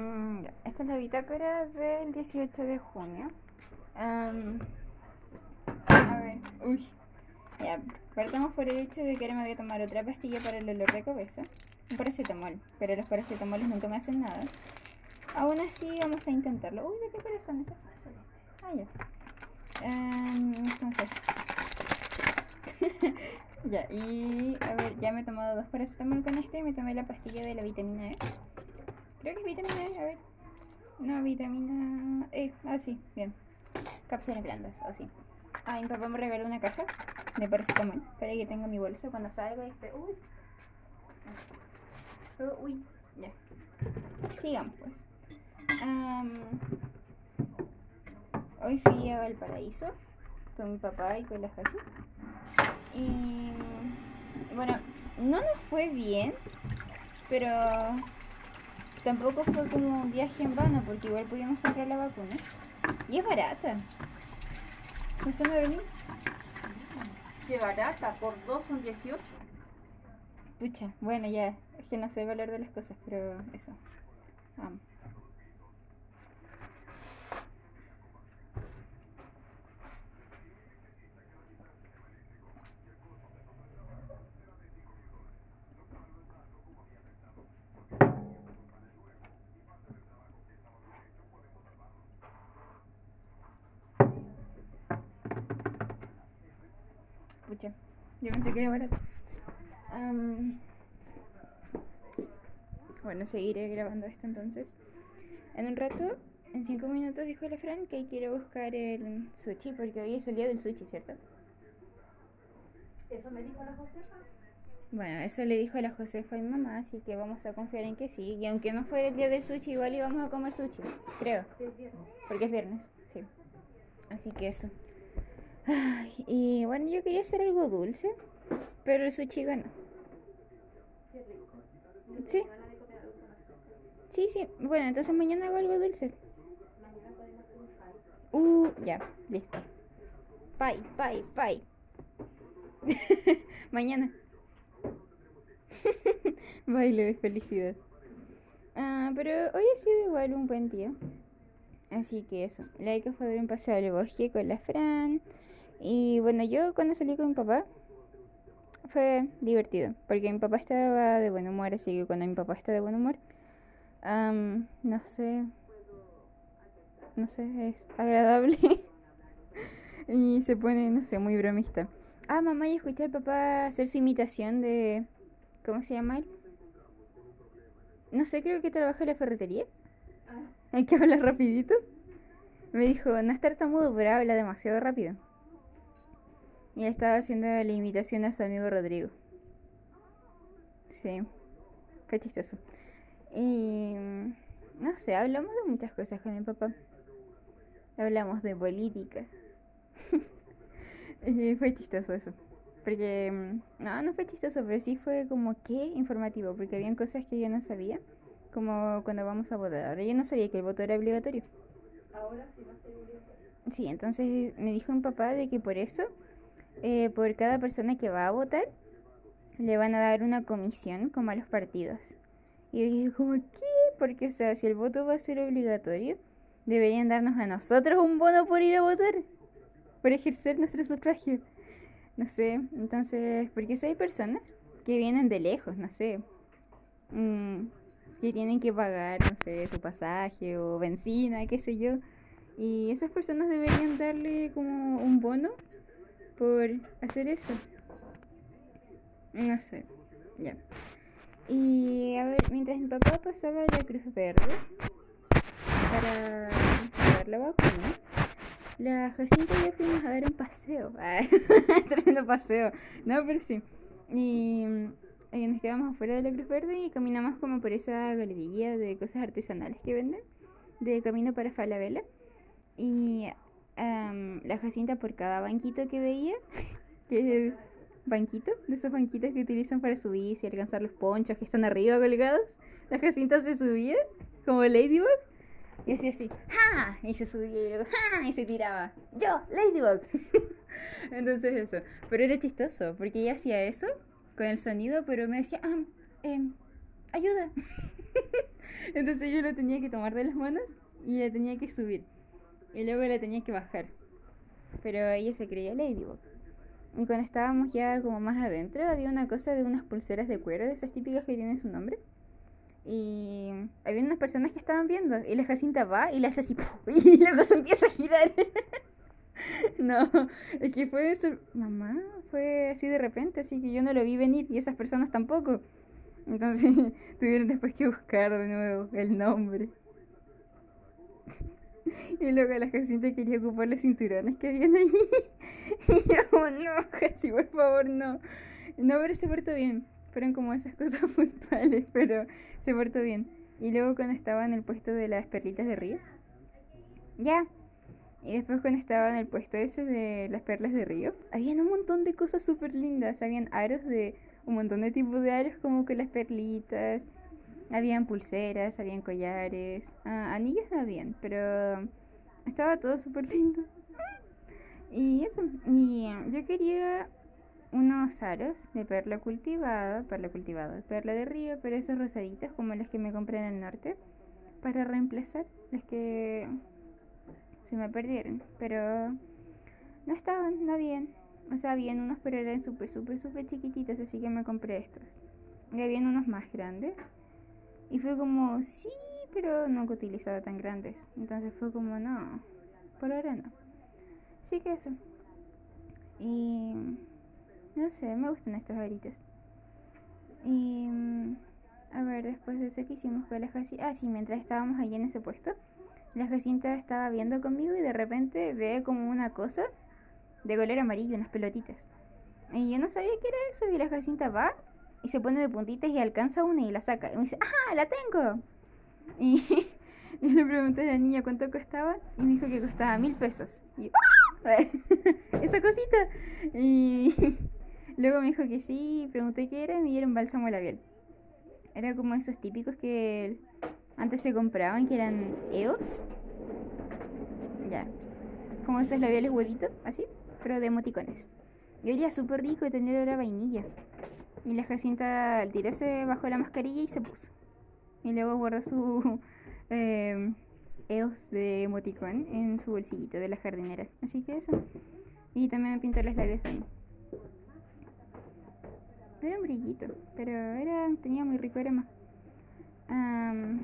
Mm. Esta es la bitácora del 18 de junio. A ver, uy. Ya, partamos por el hecho de que ahora me voy a tomar otra pastilla para el dolor de cabeza. Un paracetamol, pero los paracetamoles nunca me hacen nada. Aún así, vamos a intentarlo. Uy, ¿de qué color son esas? Ah, ya. Entonces. ya, y a ver, ya me he tomado dos paracetamol con este y me tomé la pastilla de la vitamina E. Creo que es vitamina E, a ver. No, vitamina E. Ah, sí, bien. Cápsulas blandas, o sí. Ah, mi papá me regaló una caja de paracetamol para que tenga mi bolso cuando salgo y. Uy. Oh, uy, ya. Sigamos, pues. Hoy fui a Valparaíso con mi papá y con la Jasi. Y bueno, no nos fue bien, pero tampoco fue como un viaje en vano, porque igual pudimos comprar la vacuna. Y es barata. ¿Cuánto me venís? Qué barata, por dos son 18. Pucha, bueno, ya, es que no sé el valor de las cosas, pero eso. Vamos. Pucha, yo pensé que era barato. Am, bueno, seguiré grabando esto entonces. En un rato, en cinco minutos, dijo la Fran que quiere buscar el sushi, porque hoy es el día del sushi, ¿cierto? Eso me dijo la Josefa. Bueno, eso le dijo la Josefa a mi mamá, así que vamos a confiar en que sí. Y aunque no fuera el día del sushi, igual íbamos a comer sushi, creo. Porque es viernes, sí. Así que eso. Ay, y bueno, yo quería hacer algo dulce, pero el sushi ganó. Sí, sí, sí. Bueno, entonces mañana hago algo dulce. Uh, ya, listo. Pay, pay, pay. Mañana. Baile de felicidad. Ah, pero hoy ha sido igual un buen día. Así que eso. La Ika fue un paseo al bosque con la Fran. Y bueno, yo cuando salí con mi papá fue divertido. Porque mi papá estaba de buen humor. Así que cuando mi papá está de buen humor, am, no sé, no sé, es agradable. y se pone, no sé, muy bromista. Ah, mamá, y escuché al papá hacer su imitación de... ¿Cómo se llama él? No sé, creo que trabaja en la ferretería. Ah, Hay que hablar rapidito. Me dijo, no es tartamudo, pero habla demasiado rápido. Y estaba haciendo la imitación a su amigo Rodrigo. Sí, fue chistoso. Y mm, no sé, hablamos de muchas cosas con el papá. Hablamos de política. y fue chistoso eso. Porque, mm, no, no fue chistoso, pero sí fue como que informativo, porque habían cosas que yo no sabía, como cuando vamos a votar. Ahora yo no sabía que el voto era obligatorio. ahora sí va a ser obligatorio. Sí, entonces me dijo mi papá de que por eso, eh, por cada persona que va a votar, le van a dar una comisión como a los partidos. Y yo dije como, ¿qué? Porque, o sea, si el voto va a ser obligatorio, deberían darnos a nosotros un bono por ir a votar, por ejercer nuestro sufragio. No sé, entonces, porque si hay personas que vienen de lejos, no sé, mm, que tienen que pagar, no sé, su pasaje o benzina, qué sé yo. Y esas personas deberían darle como un bono por hacer eso. No sé, ya. Y a ver, mientras mi papá pasaba la Cruz Verde para dar la vacuna, la Jacinta y yo fuimos a dar un paseo. Ah, Tremendo paseo. No, pero sí. Y eh, nos quedamos afuera de la Cruz Verde y caminamos como por esa galería de cosas artesanales que venden, de camino para Falabella. Y am, la Jacinta por cada banquito que veía, que banquito, de esos banquitos que utilizan para subirse y alcanzar los ponchos que están arriba colgados, la Jacinta se subía como Ladybug y hacía así, ¡ja! Y se subía y luego, ¡ja! Y se tiraba, ¡yo, Ladybug! Entonces eso, pero era chistoso porque ella hacía eso con el sonido, pero me decía, ah, em, ayuda. Entonces yo lo tenía que tomar de las manos y la tenía que subir. Y luego la tenía que bajar. Pero ella se creía Ladybug. Y cuando estábamos ya como más adentro, había una cosa de unas pulseras de cuero, de esas típicas que tienen su nombre. Y había unas personas que estaban viendo. Y la Jacinta va y la hace así. Y luego se empieza a girar. no, es que fue eso. Mamá, fue así de repente, así que yo no lo vi venir y esas personas tampoco. Entonces tuvieron después que buscar de nuevo el nombre. Y luego la Jacinta quería ocupar los cinturones que habían ahí. Y yo, no, casi, por favor, no. No, pero se portó bien. Fueron como esas cosas puntuales, pero se portó bien. Y luego cuando estaba en el puesto de las perlitas de río. Ya. Y después cuando estaba en el puesto ese de las perlas de río. Habían un montón de cosas súper lindas. Habían aros de... Un montón de tipos de aros como con las perlitas. Habían pulseras, habían collares. Ah, anillos no habían, pero estaba todo súper lindo. Y eso, y yo quería unos aros de perla cultivada, perla cultivada, perla de río, pero esos rosaditos como los que me compré en el norte, para reemplazar los que se me perdieron. Pero no estaban, no habían. O sea, habían unos, pero eran súper, súper, súper chiquititos, así que me compré estos. Y habían unos más grandes. Y fue como, sí, pero nunca he utilizado tan grandes. Entonces fue como, no, por ahora no. Así que eso. Y no sé, me gustan estos aritos. Y a ver, después de eso que hicimos con la Jacinta. Ah, sí, mientras estábamos ahí en ese puesto, la Jacinta estaba viendo conmigo y de repente ve como una cosa de color amarillo, unas pelotitas. Y yo no sabía qué era eso. Y la Jacinta va y se pone de puntitas y alcanza una y la saca. Y me dice, ¡ah, la tengo! Y yo le pregunté a la niña cuánto costaba y me dijo que costaba mil pesos. Y yo, ¡ah! Esa cosita. Y luego me dijo que sí, pregunté qué era y me dieron bálsamo labial. Era como esos típicos que antes se compraban, que eran EOS. Ya. Como esos labiales huevitos, así, pero de emoticones. Y olía súper rico y tenía olor a vainilla. Y la Jacinta al tiro se bajó la mascarilla y se puso. Y luego guardó su eh, EOS de emoticón en su bolsillito de la jardinera. Así que eso. Y también me pintó las labios ahí. Era un brillito, pero era tenía muy rico aroma. Um,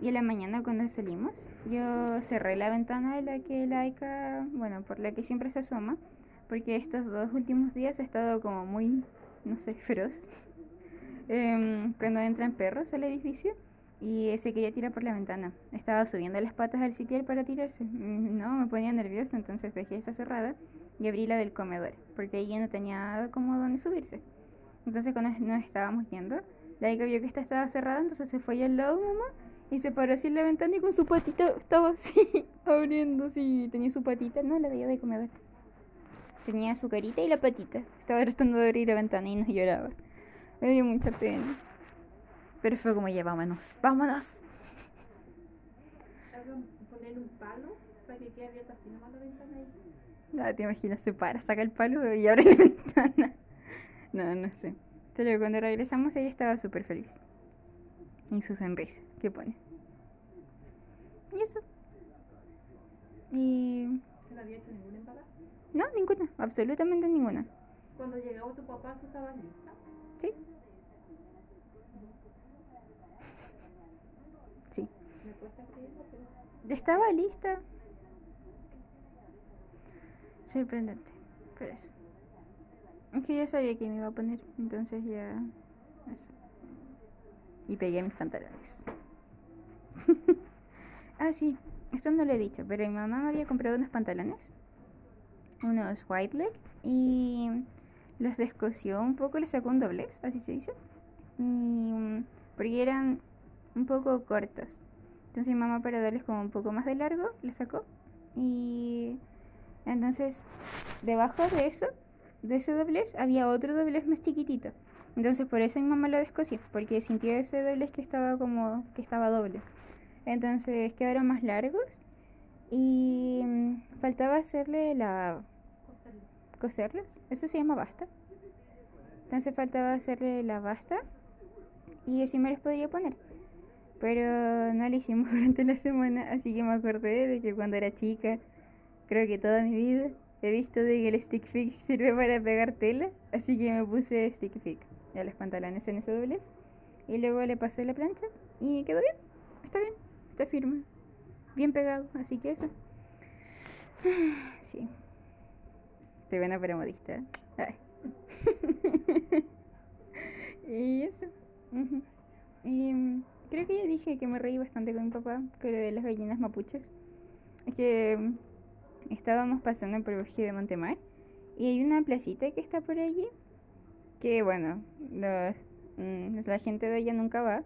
y en la mañana cuando salimos, yo cerré la ventana de la que laica, bueno, por la que siempre se asoma, porque estos dos últimos días ha estado como muy no sé, feroz, eh, cuando entran perros al edificio y se quería tirar por la ventana. Estaba subiendo las patas al sitial para tirarse. No, me ponía nervioso, entonces dejé esa cerrada y abrí la del comedor, porque ahí no tenía nada como donde subirse. Entonces cuando nos estábamos yendo, la hija vio que esta estaba cerrada, entonces se fue al lado mamá y se paró así en la ventana y con su patita estaba así abriendo, así tenía su patita, no la de de comedor. Tenía su carita y la patita. Estaba tratando de abrir la ventana y nos lloraba. Me dio mucha pena. Pero fue como ya, vámonos, vámonos. poner un palo para que quede abierta así nomás la ventana ahí. No, te imaginas, se para, saca el palo y abre la ventana. No, no sé. Pero cuando regresamos ella estaba súper feliz. Y su sonrisa, ¿qué pone? Y eso. Y... ¿No había hecho ningún embarazo? No, ninguna, absolutamente ninguna. Cuando llegó tu papá, ¿tú estabas lista? Sí. Sí. Me cuesta. Estaba lista. Sorprendente, pero eso. Es que ya sabía que me iba a poner, entonces ya... Eso. Y pegué mis pantalones. ah, sí, esto no lo he dicho, pero mi mamá me había comprado unos pantalones unos white leg y los descosió un poco, les sacó un doblez, así se dice. Y porque eran un poco cortos. Entonces mi mamá para darles como un poco más de largo, les sacó. Y entonces debajo de eso, de ese doblez, había otro doblez más chiquitito. Entonces por eso mi mamá lo descosió, porque sintió ese doblez que estaba como que estaba doble. Entonces quedaron más largos y mm, faltaba hacerle la... coserlas. Eso se llama basta. Entonces faltaba hacerle la basta y así me les podría poner. Pero no lo hicimos durante la semana, así que me acordé de que cuando era chica, creo que toda mi vida, he visto de que el stick fix sirve para pegar tela, así que me puse stick fix a los pantalones en ese doblez. Y luego le pasé la plancha y quedó bien, está bien, está firme, bien pegado, así que eso. Sí. Estoy buena para modista. Ay. y eso. Mm, creo que ya dije que me reí bastante con mi papá lo de las gallinas mapuches. Es que mm, estábamos pasando por el bosque de Montemar y hay una placita que está por allí que, bueno, los- mm, la gente de allá nunca va.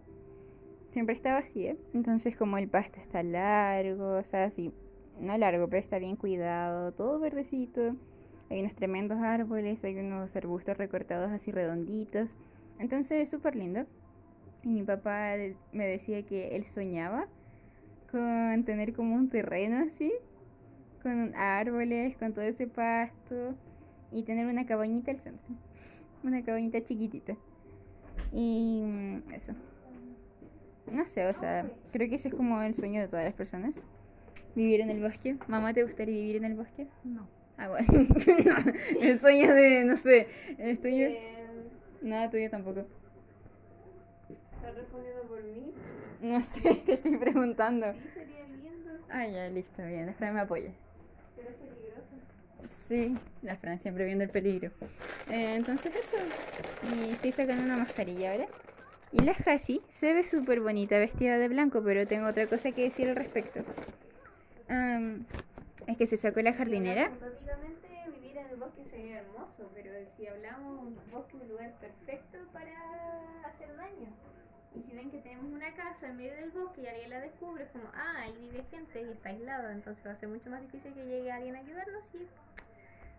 Siempre está vacía. Entonces, como el pasto está largo, o sea, sí, no largo, pero está bien cuidado, todo verdecito. Hay unos tremendos árboles, hay unos arbustos recortados así redonditos. Entonces es súper lindo. Y mi papá me decía que él soñaba con tener como un terreno así, con árboles, con todo ese pasto y tener una cabañita al centro. Una cabañita chiquitita. Y mm, eso. No sé, o sea, creo que ese es como el sueño de todas las personas. Vivir en el bosque. Mamá, ¿te gustaría vivir en el bosque? No. Ah, bueno. No, el sueño de, no sé, el tuyo. Eh, Nada tuyo tampoco. ¿Estás respondiendo por mí? No sé, te estoy preguntando. Sí, sería lindo, Ah, ya, listo, bien. La Fran me apoya. pero es peligroso. Sí, la Fran siempre viendo el peligro. Eh, entonces eso. Y estoy sacando una mascarilla ahora. Y la Hasi se ve súper bonita vestida de blanco, pero tengo otra cosa que decir al respecto. Am, es que se sacó la jardinera. Hipotéticamente vivir en el bosque sería hermoso, pero si hablamos, un bosque es un lugar perfecto para hacer daño. Y si ven que tenemos una casa en medio del bosque y alguien la descubre, es como, ah, ahí vive gente y está aislado, entonces va a ser mucho más difícil que llegue alguien a ayudarnos y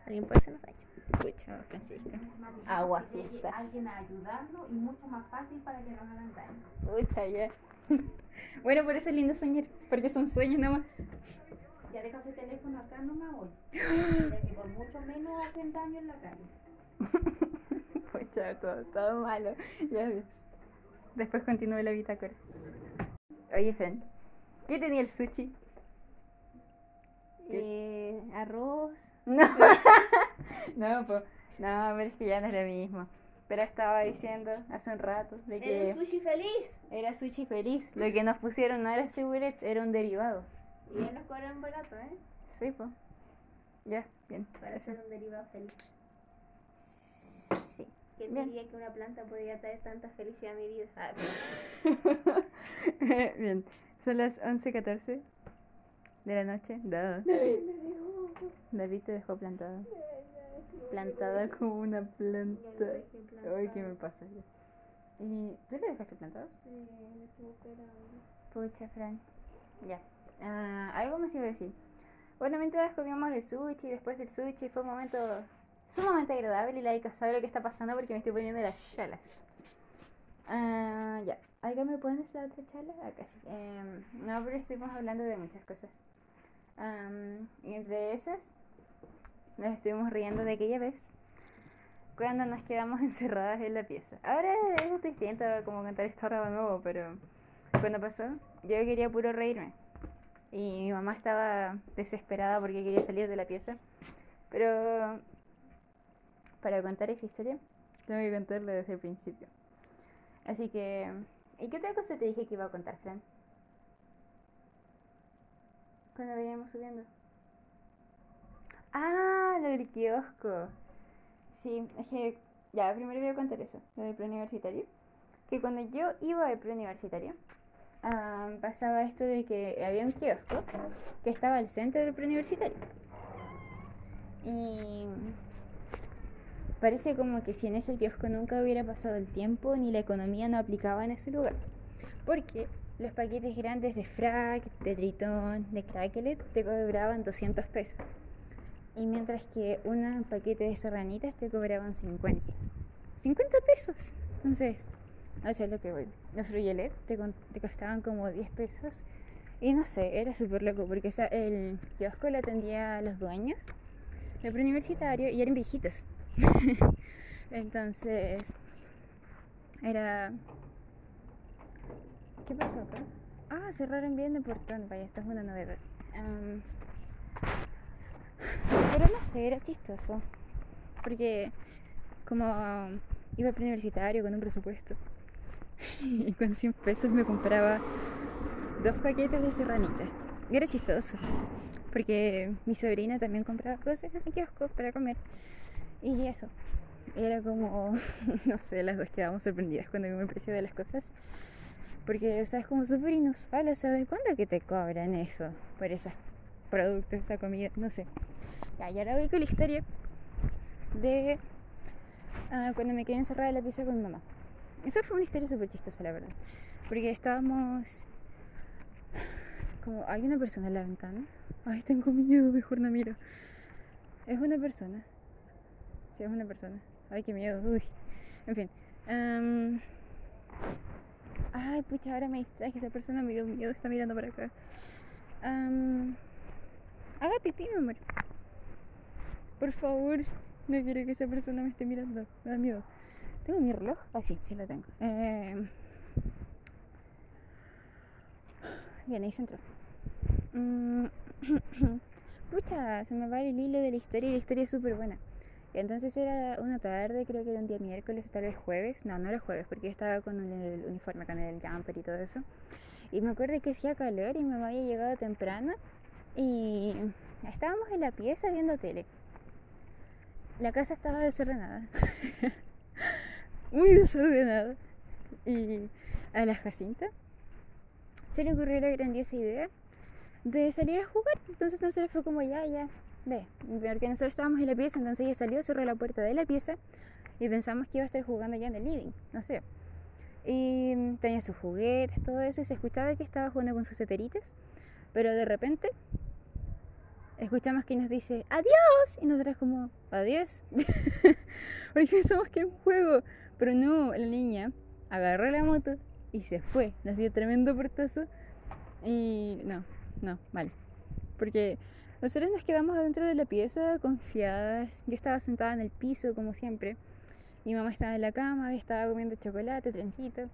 alguien puede hacernos daño. Escucha, Francisca. Agua, fiestas. alguien a ayudarnos y mucho más fácil para que nos hagan daño. Pucha, ya. Bueno, por eso es lindo soñar, porque son sueños nomás. Ya deja ese teléfono acá, no me voy. Que por mucho menos hacen daño en la calle. Pucha, todo, todo malo. Ya ves. Después continúe la bitácora. Oye, Fran, ¿qué tenía el sushi? Eh, arroz. No, no, pues, no, pero es que ya no es lo mismo. Pero estaba diciendo hace un rato de Era que un sushi feliz. era sushi feliz. Lo que nos pusieron no era seguret, era un derivado. Y ya nos cobran barato, ¿eh? Sí, pues. Ya, bien. Para hacer un derivado feliz. Sí. ¿Quién Bien. diría que una planta podría traer tanta felicidad a mi vida? Ah, bien. Son las 11.14 de la noche. Da. David te dejó plantada. Plantada como una planta. Ay, ¿qué me pasa? ¿Y tú le dejaste plantado? Pucha, Fran. Ya. Ah, algo más iba a decir. Bueno, mientras comíamos el sushi, después del sushi, fue un momento sumamente agradable y la Ica sabe lo que está pasando porque me estoy poniendo las chalas. Ah, ya. ¿Acá me pones la otra chala? Acá sí. Em, no, pero estuvimos hablando de muchas cosas. Y entre esas, nos estuvimos riendo de aquella vez cuando nos quedamos encerradas en la pieza. Ahora es distinto como contar historia de nuevo, pero cuando pasó, yo quería puro reírme. Y mi mamá estaba desesperada porque quería salir de la pieza. Pero para contar esa historia, tengo que contarla desde el principio. Así que, ¿y qué otra cosa te dije que iba a contar, Fran? Cuando veníamos subiendo. Ah, lo del kiosco. Sí, es que ya, primero voy a contar eso, lo del preuniversitario. Que cuando yo iba al preuniversitario, ah, pasaba esto de que había un kiosco que estaba al centro del preuniversitario. Y parece como que si en ese kiosco nunca hubiera pasado el tiempo ni la economía no aplicaba en ese lugar. Porque los paquetes grandes de frac, de tritón, de cracklet te cobraban 200 pesos. Y mientras que un paquete de serranitas te cobraban 50. 50 pesos. Entonces, eso es lo que voy. Los fruyelet te, costaban como 10 pesos. Y no sé, era súper loco porque el kiosco lo atendía a los dueños del preuniversitario y eran viejitos. Entonces, era ¿Qué pasó acá? Ah, cerraron bien el portón. Vaya, esta es una novedad. Pero no sé, era chistoso. Porque como iba al preuniversitario con un presupuesto. y con 100 pesos me compraba dos paquetes de serranitas. Era chistoso. Porque mi sobrina también compraba cosas en el kiosco para comer. Y eso. Era como, no sé, las dos quedábamos sorprendidas cuando vimos el precio de las cosas. Porque, o sea, es como súper inusual. O sea, ¿de cuándo que te cobran eso por esos productos, esa comida? No sé. Ya, y ahora voy con la historia de ah, cuando me quedé encerrada en la pieza con mi mamá. Esa fue una historia súper chistosa, la verdad. Porque estábamos. Como, hay una persona en la ventana. Ay, tengo miedo, mejor no miro. Es una persona. Sí, es una persona. Ay, qué miedo. Uy. En fin. Ay, pucha, ahora me distraje. Esa persona me dio miedo. Está mirando para acá. Am, Haga pipí, mi amor. Por favor. No quiero que esa persona me esté mirando. Me da miedo. ¿Tengo mi reloj? Ah, sí, sí lo tengo. Eh, Bien, ahí se entró. Mm, Pucha, se me va el hilo de la historia y la historia es súper buena. Entonces era una tarde, creo que era un día miércoles, tal vez jueves. No, no era jueves, porque yo estaba con el uniforme, con el jumper y todo eso. Y me acuerdo que hacía calor y mi mamá había llegado temprano. Y estábamos en la pieza viendo tele. La casa estaba desordenada. Muy desordenada. Y a la Jacinta se le ocurrió la grandiosa idea de salir a jugar. Entonces nosotros fue como ya, ya, ve. Porque nosotros estábamos en la pieza, entonces ella salió, cerró la puerta de la pieza y pensamos que iba a estar jugando ya en el living, no sé. Y tenía sus juguetes, todo eso, y se escuchaba que estaba jugando con sus teteritas, pero de repente escuchamos que nos dice adiós y nosotros como adiós porque pensamos que es un juego pero no la niña agarró la moto y se fue nos dio tremendo portazo y no no mal porque nosotros nos quedamos adentro de la pieza confiadas yo estaba sentada en el piso como siempre mi mamá estaba en la cama estaba comiendo chocolate trencito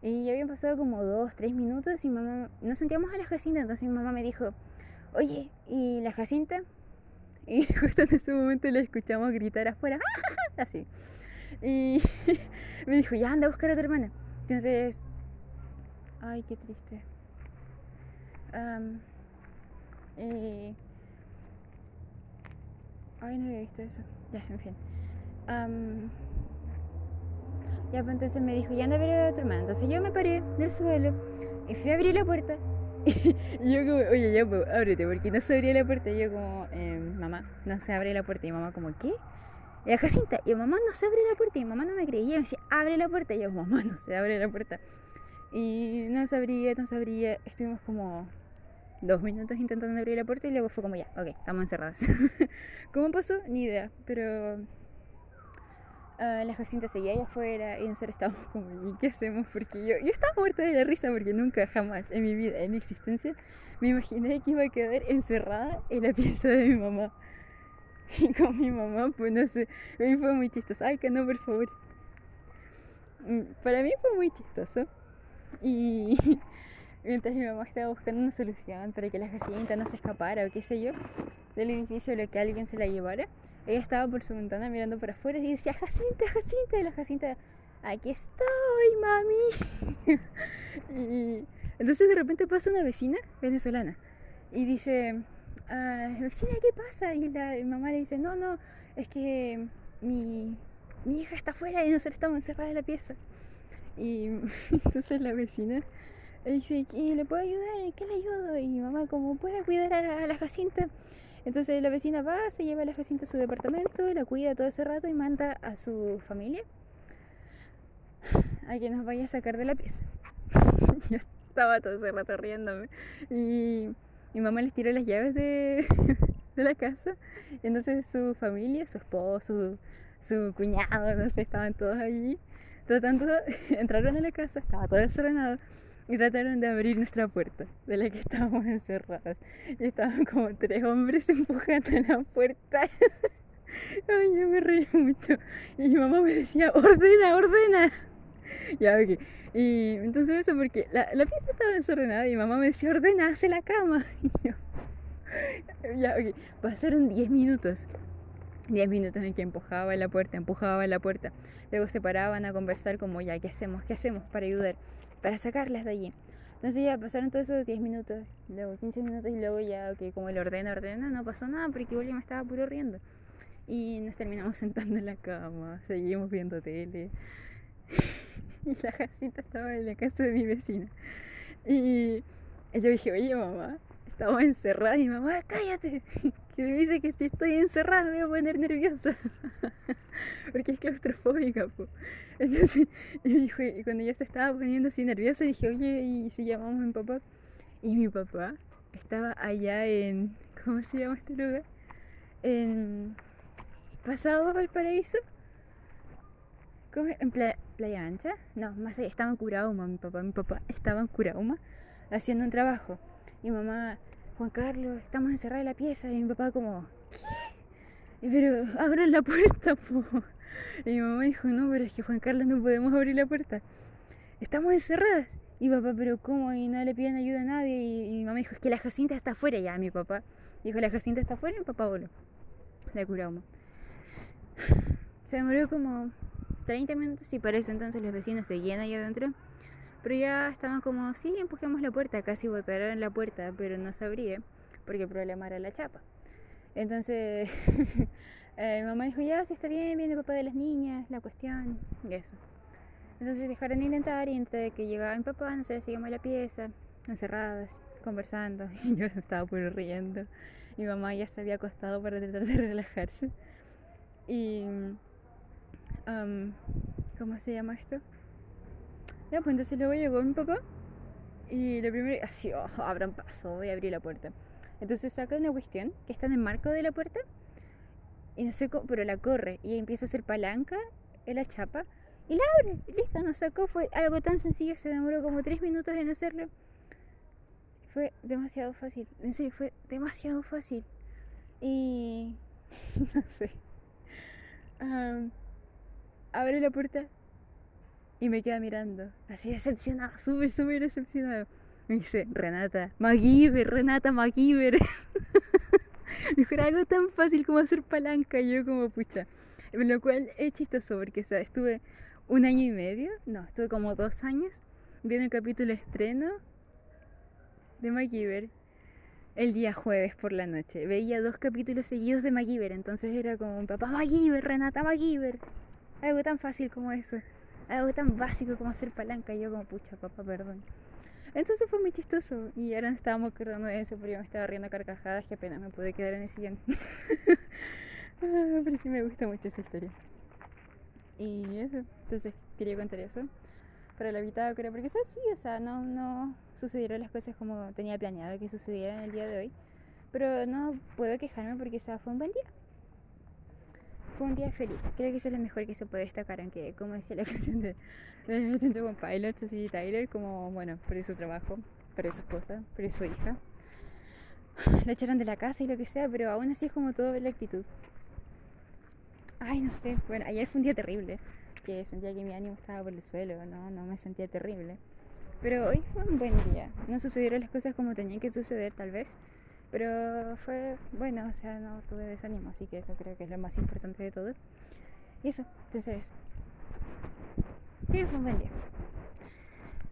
y ya habían pasado como dos tres minutos y mamá nos sentíamos a la Jacinta entonces mi mamá me dijo oye, ¿y la Jacinta? Y justo en ese momento la escuchamos gritar afuera, así. Y me dijo, ya anda a buscar a tu hermana. Entonces, ay, qué triste. Y- Ay, no había visto eso. Ya, en fin. Ya, pues entonces me dijo, ya anda a ver a tu hermana. Entonces yo me paré del suelo y fui a abrir la puerta. Y yo como, oye, ya, pues, ábrete, porque no se abría la puerta. Y yo como, eh, mamá, no se abre la puerta. Y mamá como, ¿qué? Y la Jacinta, y mamá no se abre la puerta. Y mamá no me creía. Me decía, abre la puerta. Y yo, mamá, no se abre la puerta. Y no se abría, no se abría. Estuvimos como dos minutos intentando abrir la puerta y luego fue como, ya, ok, estamos encerradas. ¿Cómo pasó? Ni idea. Pero ah, la Jacinta seguía allá afuera y nosotros estábamos como, ¿y qué hacemos? Porque yo, yo estaba muerta de la risa porque nunca, jamás en mi vida, en mi existencia, me imaginé que iba a quedar encerrada en la pieza de mi mamá. Y con mi mamá, pues no sé, mí fue muy chistoso. Ay, que no, por favor. Mm, Para mí fue muy chistoso. Y mientras mi mamá estaba buscando una solución para que la Jacinta no se escapara o qué sé yo, del edificio lo que alguien se la llevara, ella estaba por su ventana mirando para afuera y decía, Jacinta, Jacinta, y la Jacinta, aquí estoy, mami. y entonces de repente pasa una vecina venezolana y dice, "Ah, vecina, ¿qué pasa? Y la mi mamá le dice, no, no, es que mi, mi hija está afuera y nosotros estamos encerradas en la pieza. Y entonces la vecina le dice, ¿y le puedo ayudar? ¿En qué le ayudo? Y mamá, como pueda cuidar a, a la Jacinta. Entonces la vecina va, se lleva a la Jacinta a su departamento, la cuida todo ese rato y manda a su familia a que nos vaya a sacar de la pieza. Yo estaba todo ese rato riéndome. Y mi mamá les tiró las llaves de, de la casa. Y entonces su familia, su esposo, su, su cuñado, no sé, estaban todos allí tratando, entraron a la casa, estaba todo desordenado y trataron de abrir nuestra puerta de la que estábamos encerradas. Y estaban como tres hombres empujando la puerta. Ay, yo me reí mucho. Y mi mamá me decía, ordena, ordena. ya, ok. Y entonces eso porque la, la pieza estaba desordenada y mi mamá me decía, ordena, hace la cama. Y yo, ya, ok. Pasaron 10 minutos. 10 minutos en que empujaba la puerta, empujaba la puerta. Luego se paraban a conversar como, ya, ¿qué hacemos? ¿Qué hacemos para ayudar? Para sacarlas de allí. Entonces ya pasaron todos esos 10 minutos, luego 15 minutos y luego ya, ok, como el ordena, ordena, no pasó nada porque igual me estaba puro riendo. Y nos terminamos sentando en la cama, seguimos viendo tele. y la casita estaba en la casa de mi vecina. Y yo dije, oye mamá, estamos encerradas y mamá, cállate. Que me dice que si estoy encerrada me voy a poner nerviosa. Porque es claustrofóbica, po. Entonces, y, cuando ya se estaba poniendo así nerviosa, dije, oye, ¿y si llamamos a mi papá? Y mi papá estaba allá en, ¿cómo se llama este lugar? En Pasado Valparaíso. ¿Cómo? ¿En Playa, Playa Ancha? No, más allá, estaba en Curauma, mi papá. Mi papá estaba en Curauma haciendo un trabajo. Y mamá, Juan Carlos, estamos encerrados en la pieza. Y mi papá como, ¿qué? Pero abran la puerta, po. Y mi mamá dijo, no, pero es que Juan Carlos no podemos abrir la puerta. Estamos encerradas. Y papá, pero ¿cómo? Y no le piden ayuda a nadie. Y, mi mamá dijo, es que la Jacinta está afuera ya, mi papá. Dijo, la Jacinta está afuera y mi papá voló. De Curauma. Se demoró como 30 minutos y parece entonces los vecinos seguían ahí adentro. Pero ya estaban como, sí, empujemos la puerta, casi botaron la puerta, pero no se abría porque el problema era la chapa. Entonces, mi mamá dijo, ya, si está bien, viene el papá de las niñas, la cuestión, y eso. Entonces dejaron de intentar y entre que llegaba mi papá, nosotros seguimos la pieza, encerradas, conversando, y yo estaba puro riendo. Mi mamá ya se había acostado para tratar de relajarse. Y, um, ¿cómo se llama esto? Ya, pues entonces luego llegó mi papá y lo primero, así, oh, abran paso, voy a abrir la puerta. Entonces saca una cuestión que está en el marco de la puerta y no sé cómo, pero la corre y empieza a hacer palanca en la chapa y la abre. Listo, nos sacó, fue algo tan sencillo, se demoró como tres minutos en hacerlo. Fue demasiado fácil, en serio, fue demasiado fácil. Y no sé. Um, abre la puerta y me queda mirando, así decepcionado, súper, súper decepcionado. Me dice, Renata, MacGyver, Renata MacGyver. Era algo tan fácil como hacer palanca. Y yo como, pucha. Lo cual es chistoso porque, o estuve un año y medio, no, estuve como dos años viendo el capítulo estreno de MacGyver el día jueves por la noche. Veía dos capítulos seguidos de MacGyver, entonces era como, papá MacGyver, Renata MacGyver. Algo tan fácil como eso. Algo tan básico como hacer palanca. Y yo como, pucha, papá, perdón. Entonces fue muy chistoso. Y ahora estábamos acordando de eso porque yo me estaba riendo a carcajadas que apenas me pude quedar en el sillón. Pero sí me gusta mucho esa historia. Y eso, entonces quería contar eso para la bitácora, porque es así, o sea, no, no sucedieron las cosas como tenía planeado que sucedieran el día de hoy, pero no puedo quejarme porque o sea, fue un buen día. Fue un día feliz, creo que eso es lo mejor que se puede destacar, aunque como decía la canción de, de con Pilots, así Tyler, como, bueno, por su trabajo, por su esposa, por su hija, la echaron de la casa y lo que sea, pero aún así es como todo la actitud. Ay, no sé, bueno, ayer fue un día terrible que sentía que mi ánimo estaba por el suelo, no, no me sentía terrible. Pero hoy fue un buen día. No sucedieron las cosas como tenían que suceder, tal vez. Pero fue bueno, o sea, no tuve desánimo, así que eso creo que es lo más importante de todo. Y eso, entonces. Sí, fue un buen día.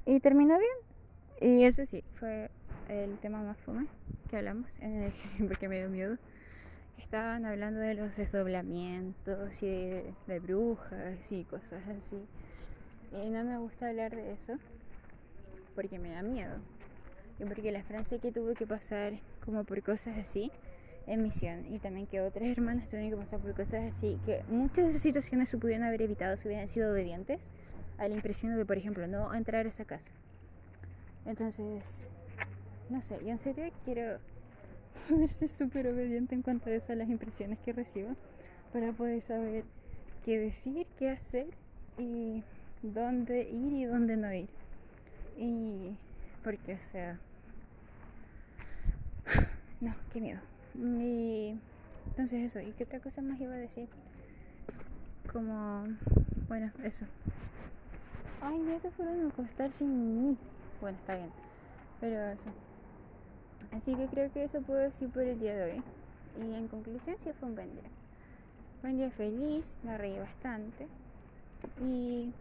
Y terminó bien. Y eso sí, fue el tema más fome que hablamos, porque me dio miedo estaban hablando de los desdoblamientos y de, brujas y cosas así. Y no me gusta hablar de eso porque me da miedo. Y porque la Francia que tuvo que pasar como por cosas así en misión y también que otras hermanas tuvieron que pasar por cosas así, que muchas de esas situaciones se pudieron haber evitado si hubieran sido obedientes a la impresión de, por ejemplo, no entrar a esa casa. Entonces, no sé, yo en serio quiero poder ser súper obediente en cuanto a eso, a las impresiones que recibo, para poder saber qué decir, qué hacer y dónde ir y dónde no ir. Y porque, o sea, no, qué miedo. Y entonces eso, ¿y qué otra cosa más iba a decir? Como, bueno, eso. ay, ya se fueron a sin mí. Bueno, está bien. Pero eso. Así que creo que eso puedo decir por el día de hoy. Y en conclusión, sí fue un buen día. Fue un día feliz, me reí bastante. Y.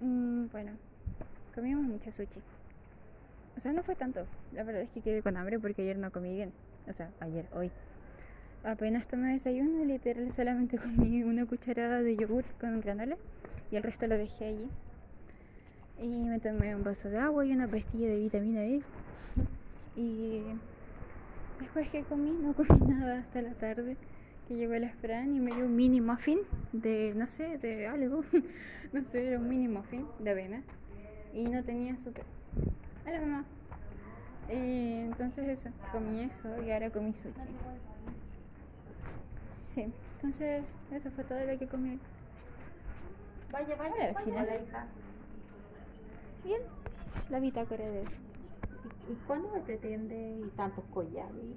mm, bueno, comimos mucho sushi. O sea, no fue tanto. La verdad es que quedé con hambre porque ayer no comí bien. O sea, ayer, hoy. Apenas tomé desayuno, literal solamente comí una cucharada de yogur con granola y el resto lo dejé allí. Y me tomé un vaso de agua y una pastilla de vitamina D. Y después que comí, no comí nada hasta la tarde. Que llegó el Fran y me dio un mini muffin de, no sé, de algo. no sé, era un mini muffin de avena. Y no tenía azúcar. Hola mamá. Y entonces eso, comí eso y ahora comí sushi. Sí, entonces eso fue todo lo que comí hoy. Vaya, vaya, Hola, vaya, vecina. hola, hija. Bien, la bitácora de eso. ¿Y cuándo me pretende y tantos collares?